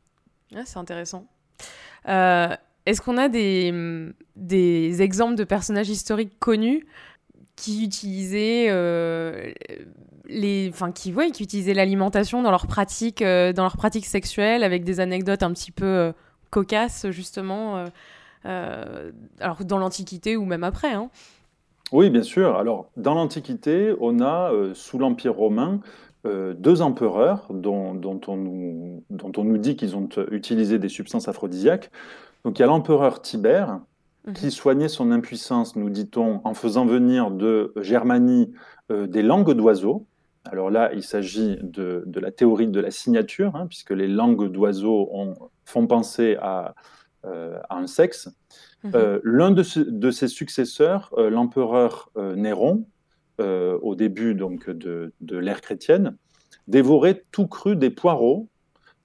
Ah, c'est intéressant. Euh, est-ce qu'on a des, des exemples de personnages historiques connus qui utilisaient euh, les, enfin qui, ouais, qui utilisaient l'alimentation dans leur pratique, euh, dans leur pratique sexuelle, avec des anecdotes un petit peu euh, cocasses justement, alors dans l'Antiquité ou même après. Hein. Oui, bien sûr. Alors dans l'Antiquité, on a sous l'Empire romain deux empereurs dont, dont, on nous, dont on nous dit qu'ils ont utilisé des substances aphrodisiaques. Donc il y a l'empereur Tibère Mhm. qui soignait son impuissance, nous dit-on, en faisant venir de Germanie euh, des langues d'oiseaux. Alors là, il s'agit de, la théorie de la signature, hein, puisque les langues d'oiseaux font penser à, euh, un sexe. Mhm. Euh, l'un de, ses successeurs, l'empereur Néron, au début donc de, de l'ère chrétienne, dévorait tout cru des poireaux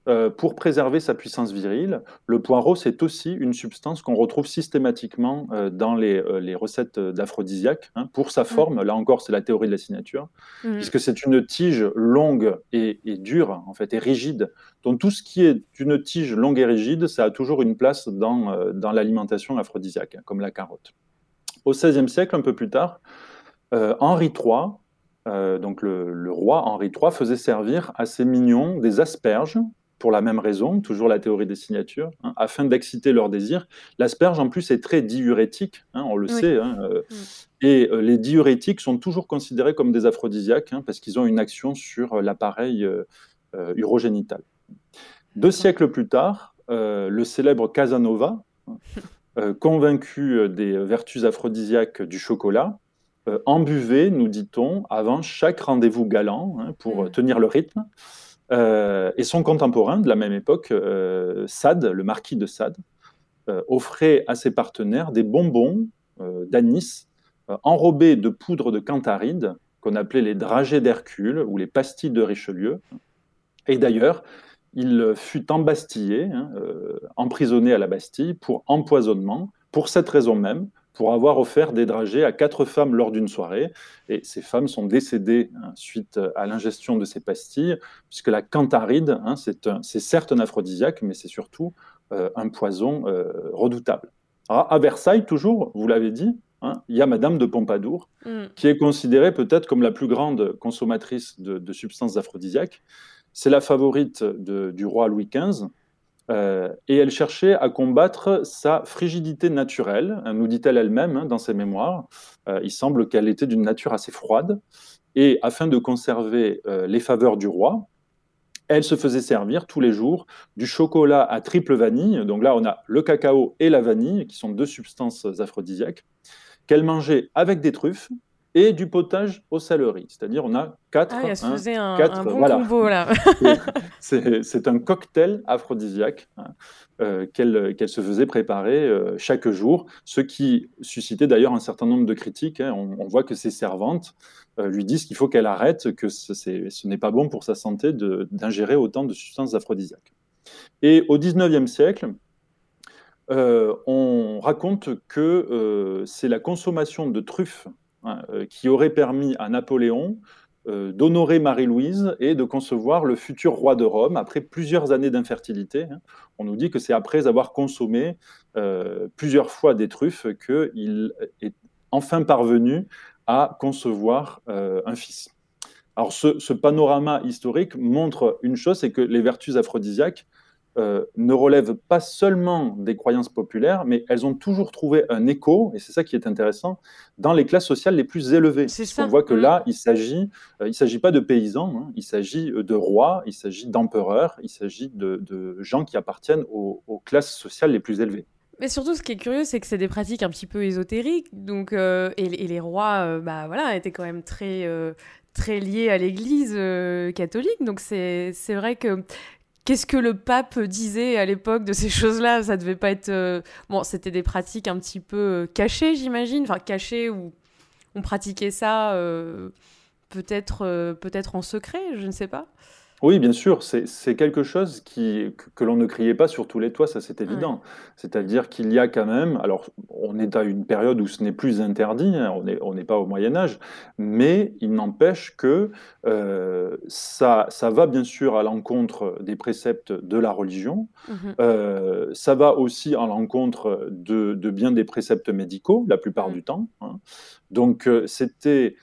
euh, pour préserver sa puissance virile. Le poireau, c'est aussi une substance qu'on retrouve systématiquement euh, dans les, euh, les recettes d'aphrodisiaques. Hein, pour sa mm. forme, là encore, c'est la théorie de la signature, mm. puisque c'est une tige longue et, dure, en fait, et rigide. Donc tout ce qui est une tige longue et rigide, ça a toujours une place dans, dans l'alimentation aphrodisiaque, hein, comme la carotte. Au XVIe siècle, un peu plus tard, Henri III, donc le, le, roi Henri III faisait servir à ses mignons des asperges pour la même raison, toujours la théorie des signatures, hein, afin d'exciter leur désir. L'asperge, en plus, est très diurétique, hein, on le sait, hein, euh, et euh, les diurétiques sont toujours considérés comme des aphrodisiaques, parce qu'ils ont une action sur euh, l'appareil urogénital. Deux siècles plus tard, le célèbre Casanova, [laughs] convaincu des vertus aphrodisiaques du chocolat, en buvait, nous dit-on, avant chaque rendez-vous galant, pour mm. tenir le rythme. Euh, et son contemporain de la même époque, euh, Sade, le marquis de Sade, euh, offrait à ses partenaires des bonbons d'anis enrobés de poudre de cantharide, qu'on appelait les dragées d'Hercule ou les pastilles de Richelieu. Et d'ailleurs, il fut embastillé, hein, emprisonné à la Bastille pour empoisonnement, pour cette raison même, pour avoir offert des dragées à quatre femmes lors d'une soirée. Et ces femmes sont décédées hein, suite à l'ingestion de ces pastilles, puisque la cantharide, hein, c'est certes un aphrodisiaque, mais c'est surtout euh, un poison euh, redoutable. à Versailles, toujours, vous l'avez dit, hein, il y a Madame de Pompadour, mm. qui est considérée peut-être comme la plus grande consommatrice de, substances aphrodisiaques. C'est la favorite du roi Louis XV. Euh, et elle cherchait à combattre sa frigidité naturelle, hein, nous dit-elle elle-même hein, dans ses mémoires. Euh, il semble qu'elle était d'une nature assez froide. Et afin de conserver euh, les faveurs du roi, elle se faisait servir tous les jours du chocolat à triple vanille. Donc là, on a le cacao et la vanille, qui sont deux substances aphrodisiaques, qu'elle mangeait avec des truffes et du potage aux céleri. C'est-à-dire, on a quatre. Ah, se faisait un, quatre, bon combo là. [laughs] c'est un cocktail aphrodisiaque hein, euh, qu'elle se faisait préparer euh, chaque jour, ce qui suscitait d'ailleurs un certain nombre de critiques. Hein. On, voit que ses servantes euh, lui disent qu'il faut qu'elle arrête, que ce n'est pas bon pour sa santé d'ingérer autant de substances aphrodisiaques. Et au XIXe siècle, on raconte que c'est la consommation de truffes Hein, euh, qui aurait permis à Napoléon euh, d'honorer Marie-Louise et de concevoir le futur roi de Rome après plusieurs années d'infertilité. Hein. On nous dit que c'est après avoir consommé euh, plusieurs fois des truffes qu'il est enfin parvenu à concevoir un fils. Alors ce, ce, panorama historique montre une chose, c'est que les vertus aphrodisiaques euh, ne relèvent pas seulement des croyances populaires, mais elles ont toujours trouvé un écho, et c'est ça qui est intéressant, dans les classes sociales les plus élevées. On voit que là, il s'agit, euh, il s'agit pas de paysans, hein. il s'agit de rois, il s'agit d'empereurs, il s'agit de, gens qui appartiennent aux, classes sociales les plus élevées. Mais surtout, ce qui est curieux, c'est que c'est des pratiques un petit peu ésotériques, donc euh, et, les rois, bah voilà, étaient quand même très très liés à l'Église catholique, donc c'est vrai que Qu'est-ce que le pape disait à l'époque de ces choses-là? Ça devait pas être. Euh, bon, c'était des pratiques un petit peu euh, cachées, j'imagine. Enfin, cachées où on pratiquait ça euh, peut-être peut-être en secret, je ne sais pas. Oui, bien sûr, c'est quelque chose qui, que, l'on ne criait pas sur tous les toits, ça c'est évident. C'est-à-dire qu'il y a quand même, alors on est à une période où ce n'est plus interdit, hein, on n'est on pas au Moyen Âge, mais il n'empêche que euh, ça, ça va bien sûr à l'encontre des préceptes de la religion, mmh euh, ça va aussi à l'encontre de, de, bien des préceptes médicaux, la plupart mmh. du temps. Hein. Donc euh, c'était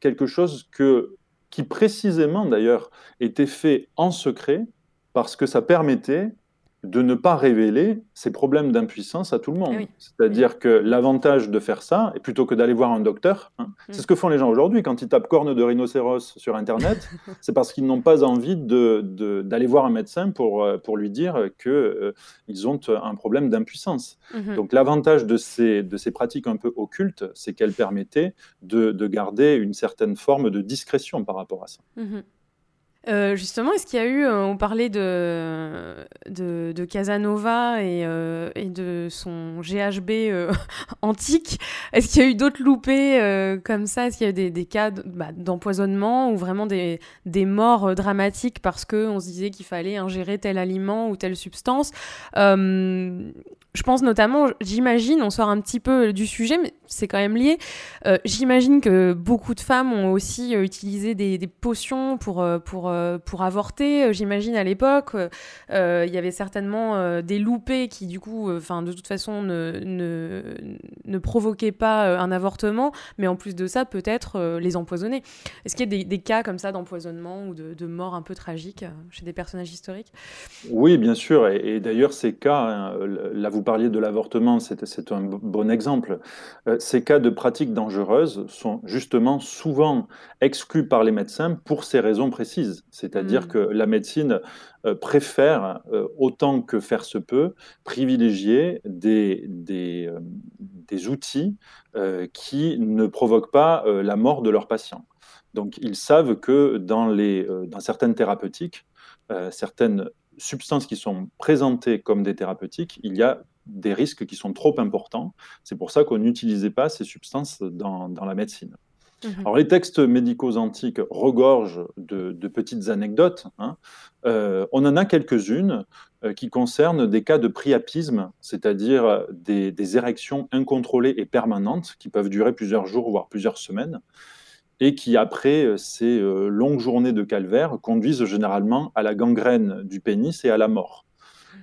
quelque chose que qui précisément d'ailleurs était fait en secret parce que ça permettait de ne pas révéler ses problèmes d'impuissance à tout le monde. C'est-à-dire que l'avantage de faire ça, et plutôt que d'aller voir un docteur, hein, mm. c'est ce que font les gens aujourd'hui quand ils tapent corne de rhinocéros sur Internet, [laughs] c'est parce qu'ils n'ont pas envie d'aller de, voir un médecin pour, euh, pour lui dire qu'ils euh, ils ont un problème d'impuissance. Mm-hmm. Donc l'avantage de ces, de ces pratiques un peu occultes, c'est qu'elles permettaient de, de, garder une certaine forme de discrétion par rapport à ça. Mm-hmm. Euh, justement, est-ce qu'il y a eu, euh, on parlait de, de, Casanova et, euh, et, de son GHB [laughs] antique, est-ce qu'il y a eu d'autres loupés comme ça? Est-ce qu'il y a eu des, cas bah, d'empoisonnement ou vraiment des, des morts dramatiques parce qu'on se disait qu'il fallait ingérer tel aliment ou telle substance? Je pense notamment, j'imagine, on sort un petit peu du sujet, mais c'est quand même lié. Euh, j'imagine que beaucoup de femmes ont aussi euh, utilisé des, potions pour, euh, pour, pour avorter. J'imagine à l'époque, il y avait certainement des loupés qui, du coup, enfin de toute façon, ne, ne, ne, provoquaient pas un avortement, mais en plus de ça, peut-être les empoisonner. Est-ce qu'il y a des, cas comme ça d'empoisonnement ou de, de, mort un peu tragique chez des personnages historiques? Oui, bien sûr. Et, d'ailleurs, ces cas, hein, là, vous parliez de l'avortement, c'est un bon exemple. Euh, ces cas de pratiques dangereuses sont justement souvent exclus par les médecins pour ces raisons précises. C'est-à-dire mm. que la médecine euh, préfère, euh, autant que faire se peut, privilégier des, des, des outils qui ne provoquent pas la mort de leurs patients. Donc ils savent que dans, les, dans certaines thérapeutiques, certaines substances qui sont présentées comme des thérapeutiques, il y a des risques qui sont trop importants. C'est pour ça qu'on n'utilisait pas ces substances dans, la médecine. Mhm. Alors, les textes médicaux antiques regorgent de, petites anecdotes. Hein. Euh, on en a quelques-unes euh, qui concernent des cas de priapisme, c'est-à-dire des, des, érections incontrôlées et permanentes qui peuvent durer plusieurs jours, voire plusieurs semaines, et qui, après euh, ces longues journées de calvaire, conduisent généralement à la gangrène du pénis et à la mort.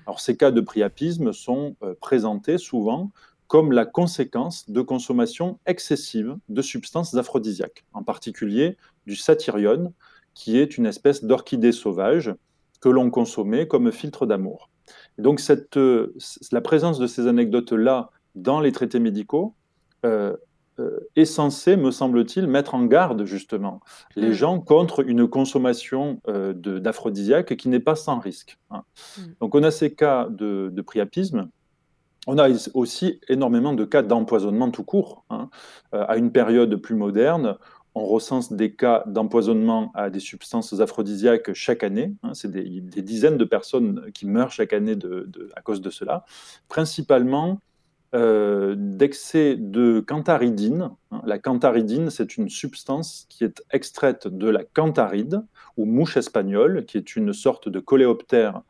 Alors, ces cas de priapisme sont euh, présentés souvent comme la conséquence de consommation excessive de substances aphrodisiaques, en particulier du satyrion, qui est une espèce d'orchidée sauvage que l'on consommait comme filtre d'amour. Donc euh, la présence de ces anecdotes-là dans les traités médicaux euh, est censé, me semble-t-il, mettre en garde justement les mm. gens contre une consommation euh, d'aphrodisiaques qui n'est pas sans risque. Hein. Mm. Donc on a ces cas de, priapisme On a aussi énormément de cas d'empoisonnement tout court. Hein. à une période plus moderne, on recense des cas d'empoisonnement à des substances aphrodisiaques chaque année. Hein, c'est des, dizaines de personnes qui meurent chaque année à cause de cela, principalement euh, d'excès de cantharidine. Hein, la cantharidine, c'est une substance qui est extraite de la cantharide, ou mouche espagnole, qui est une sorte de coléoptère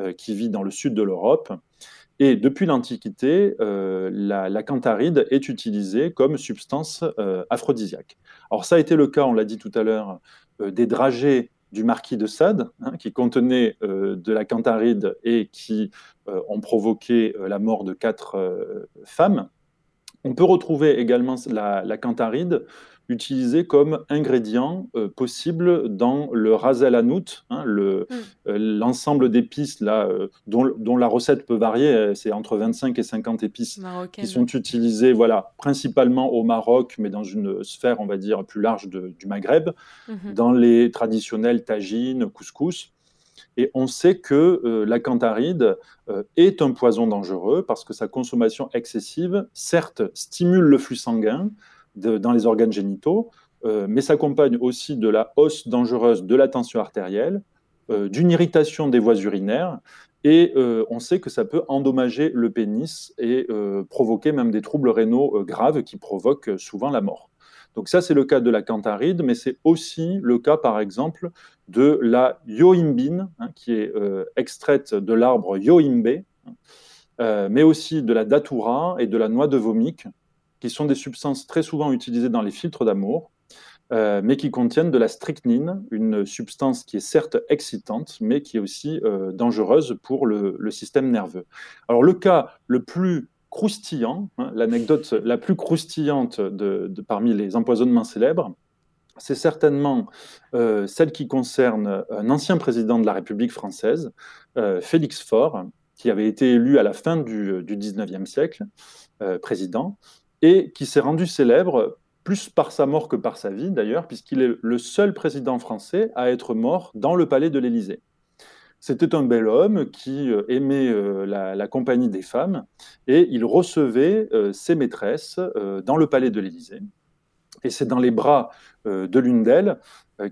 euh, qui vit dans le sud de l'Europe et depuis l'Antiquité, euh, la, cantharide est utilisée comme substance euh, aphrodisiaque. Alors ça a été le cas, on l'a dit tout à l'heure, euh, des dragées du marquis de Sade, hein, qui contenaient de la cantharide et qui ont provoqué la mort de quatre femmes. On peut retrouver également la, la cantharide utilisé comme ingrédient euh, possible dans le rasel anout, hein, mm. euh, l'ensemble d'épices là, euh, dont, la recette peut varier, c'est entre 25 et 50 épices qui sont utilisées voilà, principalement au Maroc, mais dans une sphère, on va dire, plus large du Maghreb, mm-hmm. dans les traditionnels tagines, couscous. Et on sait que la cantharide est un poison dangereux parce que sa consommation excessive, certes, stimule le flux sanguin, dans les organes génitaux, euh, mais s'accompagne aussi de la hausse dangereuse de la tension artérielle, euh, d'une irritation des voies urinaires, et euh, on sait que ça peut endommager le pénis et provoquer même des troubles rénaux graves qui provoquent souvent la mort. Donc ça, c'est le cas de la cantharide, mais c'est aussi le cas, par exemple, de la yohimbine, hein, qui est extraite de l'arbre yohimbe, mais aussi de la datura et de la noix de vomique, qui sont des substances très souvent utilisées dans les filtres d'amour, euh, mais qui contiennent de la strychnine, une substance qui est certes excitante, mais qui est aussi euh, dangereuse pour le, système nerveux. Alors le cas le plus croustillant, hein, l'anecdote la plus croustillante de, parmi les empoisonnements célèbres, c'est certainement euh, celle qui concerne un ancien président de la République française, Félix Faure, qui avait été élu à la fin du, du 19e siècle président, et qui s'est rendu célèbre plus par sa mort que par sa vie d'ailleurs, puisqu'il est le seul président français à être mort dans le palais de l'Élysée. C'était un bel homme qui euh, aimait euh, la, compagnie des femmes et il recevait euh, ses maîtresses dans le palais de l'Élysée. Et c'est dans les bras de l'une d'elles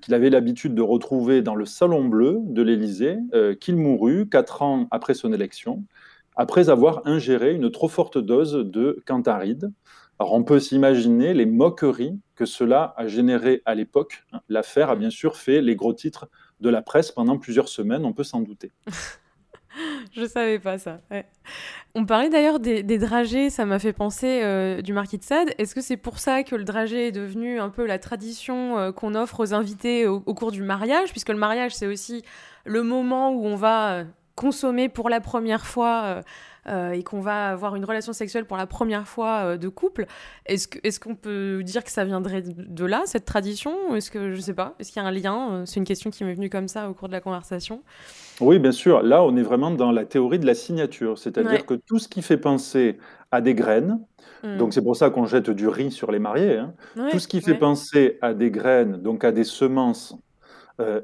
qu'il avait l'habitude de retrouver dans le salon bleu de l'Élysée qu'il mourut quatre ans après son élection, après avoir ingéré une trop forte dose de cantharide, alors on peut s'imaginer les moqueries que cela a généré à l'époque. L'affaire a bien sûr fait les gros titres de la presse pendant plusieurs semaines, on peut s'en douter. [laughs] Je savais pas ça. On parlait d'ailleurs des, dragées, ça m'a fait penser euh, du marquis de Sade. Est-ce que c'est pour ça que le dragé est devenu un peu la tradition euh, qu'on offre aux invités au, cours du mariage? Puisque le mariage, c'est aussi le moment où on va euh, consommer pour la première fois euh, et qu'on va avoir une relation sexuelle pour la première fois euh, de couple, est-ce qu'on est qu'on peut dire que ça viendrait de là, cette tradition Est-ce que, je sais pas, est-ce qu'il y a un lien euh, C'est une question qui m'est venue comme ça au cours de la conversation. Oui, bien sûr. Là, on est vraiment dans la théorie de la signature, c'est-à-dire que tout ce qui fait penser à des graines, hmm. donc c'est pour ça qu'on jette du riz sur les mariés, hein, tout ce qui fait penser à des graines, donc à des semences,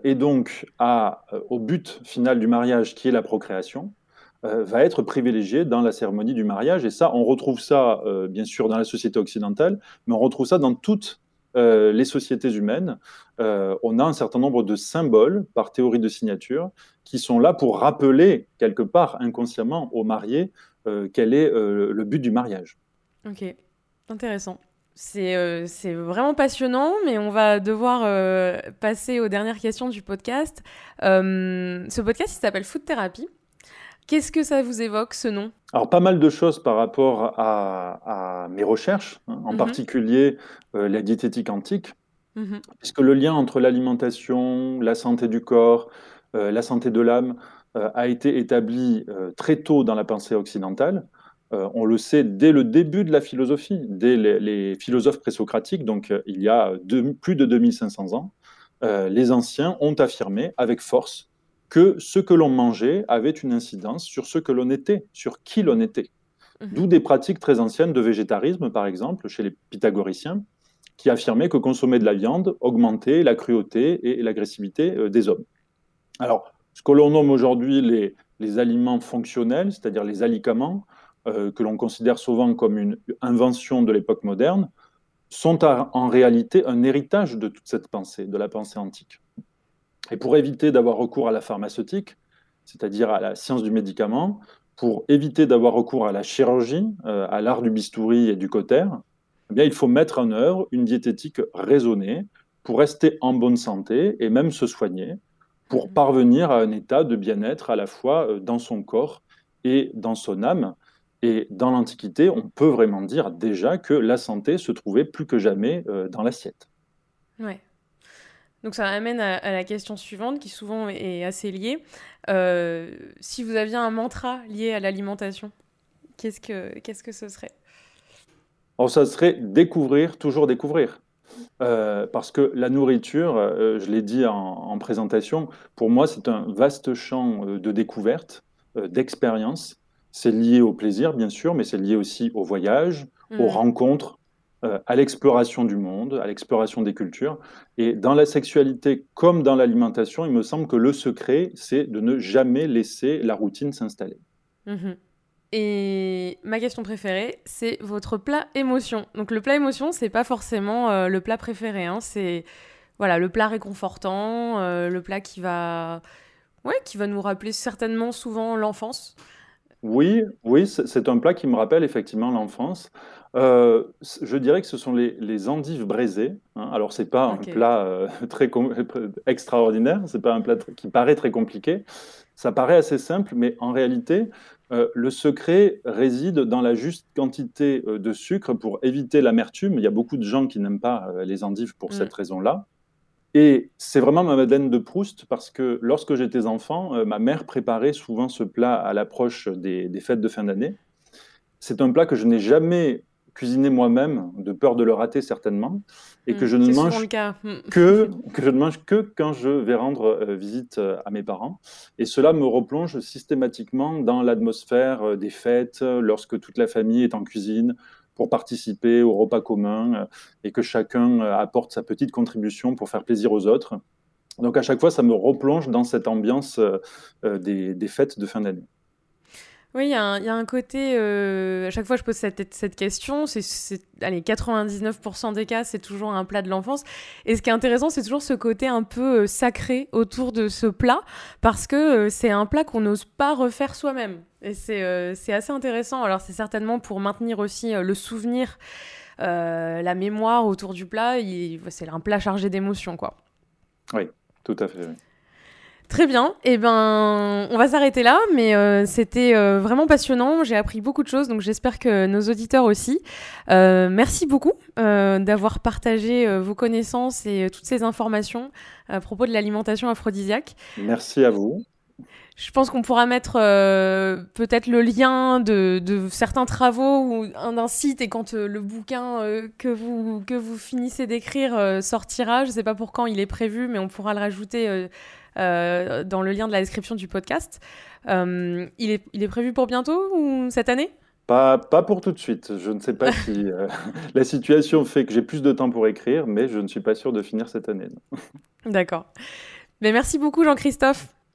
et donc à, au but final du mariage qui est la procréation, euh, va être privilégié dans la cérémonie du mariage. Et ça, on retrouve ça, euh, bien sûr, dans la société occidentale, mais on retrouve ça dans toutes euh, les sociétés humaines. on a un certain nombre de symboles, par théorie de signature, qui sont là pour rappeler, quelque part, inconsciemment, aux mariés, quel est le but du mariage. Ok, intéressant. C'est vraiment passionnant, mais on va devoir passer aux dernières questions du podcast. ce podcast, il s'appelle Food Therapy. Qu'est-ce que ça vous évoque, ce nom? Alors, pas mal de choses par rapport à, mes recherches, hein, en mhm. particulier euh, la diététique antique, mhm. puisque le lien entre l'alimentation, la santé du corps, euh, la santé de l'âme euh, a été établi très tôt dans la pensée occidentale. On le sait dès le début de la philosophie, dès les, philosophes présocratiques, donc il y a plus de 2500 ans, les anciens ont affirmé avec force que ce que l'on mangeait avait une incidence sur ce que l'on était, sur qui l'on était. Mhm. D'où des pratiques très anciennes de végétarisme, par exemple, chez les pythagoriciens, qui affirmaient que consommer de la viande augmentait la cruauté et l'agressivité euh, des hommes. Alors, ce que l'on nomme aujourd'hui les, aliments fonctionnels, c'est-à-dire les alicaments, que l'on considère souvent comme une invention de l'époque moderne, sont en réalité un héritage de toute cette pensée, de la pensée antique. Et pour éviter d'avoir recours à la pharmaceutique, c'est-à-dire à la science du médicament, pour éviter d'avoir recours à la chirurgie, euh, à l'art du bistouri et du cotter, eh bien, il faut mettre en œuvre une diététique raisonnée pour rester en bonne santé et même se soigner, pour mhm. parvenir à un état de bien-être à la fois euh, dans son corps et dans son âme. Et dans l'Antiquité, on peut vraiment dire déjà que la santé se trouvait plus que jamais euh, dans l'assiette. Ouais. Donc ça amène à, la question suivante, qui souvent est assez liée. Euh, si vous aviez un mantra lié à l'alimentation, qu'est-ce que, qu'est-ce que ce serait? Alors ça serait découvrir, toujours découvrir. Euh, parce que la nourriture, euh, je l'ai dit en, présentation, pour moi c'est un vaste champ de découverte, d'expérience. C'est lié au plaisir, bien sûr, mais c'est lié aussi au voyage, aux mmh. rencontres, euh, à l'exploration du monde, à l'exploration des cultures. Et dans la sexualité comme dans l'alimentation, il me semble que le secret, c'est de ne jamais laisser la routine s'installer. Mhm. Et ma question préférée, c'est votre plat émotion. Donc le plat émotion, c'est pas forcément euh, le plat préféré, hein. c'est voilà le plat réconfortant, euh, le plat qui va, ouais, qui va nous rappeler certainement souvent l'enfance. Oui, oui, c'est un plat qui me rappelle effectivement l'enfance. Euh, je dirais que ce sont les, endives braisées. Hein. Alors, c'est pas un plat euh, très [laughs] extraordinaire, c'est pas un plat qui paraît très compliqué. Ça paraît assez simple, mais en réalité, euh, le secret réside dans la juste quantité de sucre pour éviter l'amertume. Il y a beaucoup de gens qui n'aiment pas les endives pour cette raison-là. Et c'est vraiment ma Madeleine de Proust parce que lorsque j'étais enfant, ma mère préparait souvent ce plat à l'approche des, des fêtes de fin d'année. C'est un plat que je n'ai jamais cuisiner moi-même, de peur de le rater certainement, et que, hmm, je ne mange hmm. que, que je ne mange que quand je vais rendre euh, visite euh, à mes parents. Et cela me replonge systématiquement dans l'atmosphère euh, des fêtes, lorsque toute la famille est en cuisine pour participer au repas commun et que chacun apporte sa petite contribution pour faire plaisir aux autres. Donc à chaque fois, ça me replonge dans cette ambiance des fêtes de fin d'année. Oui, il y, a un côté. Euh, à chaque fois, je pose cette, question. C'est, allez, 99% des cas, c'est toujours un plat de l'enfance. Et ce qui est intéressant, c'est toujours ce côté un peu euh, sacré autour de ce plat, parce que euh, c'est un plat qu'on n'ose pas refaire soi-même. Et c'est, assez intéressant. Alors, c'est certainement pour maintenir aussi le souvenir, la mémoire autour du plat. c'est un plat chargé d'émotions, quoi. Oui, tout à fait. Très bien. Eh ben, on va s'arrêter là, mais euh, c'était euh, vraiment passionnant. J'ai appris beaucoup de choses, donc j'espère que nos auditeurs aussi. Euh, merci beaucoup d'avoir partagé vos connaissances et toutes ces informations à propos de l'alimentation aphrodisiaque. Merci à vous. Je pense qu'on pourra mettre peut-être le lien de, certains travaux ou d'un site et quand le bouquin que, vous, que vous finissez d'écrire sortira, je ne sais pas pour quand il est prévu, mais on pourra le rajouter euh, dans le lien de la description du podcast. Euh, il, est, il est prévu pour bientôt ou cette année? Pas, pas pour tout de suite. Je ne sais pas si euh, [laughs] la situation fait que j'ai plus de temps pour écrire, mais je ne suis pas sûr de finir cette année. D'accord. Mais merci beaucoup Jean-Christophe.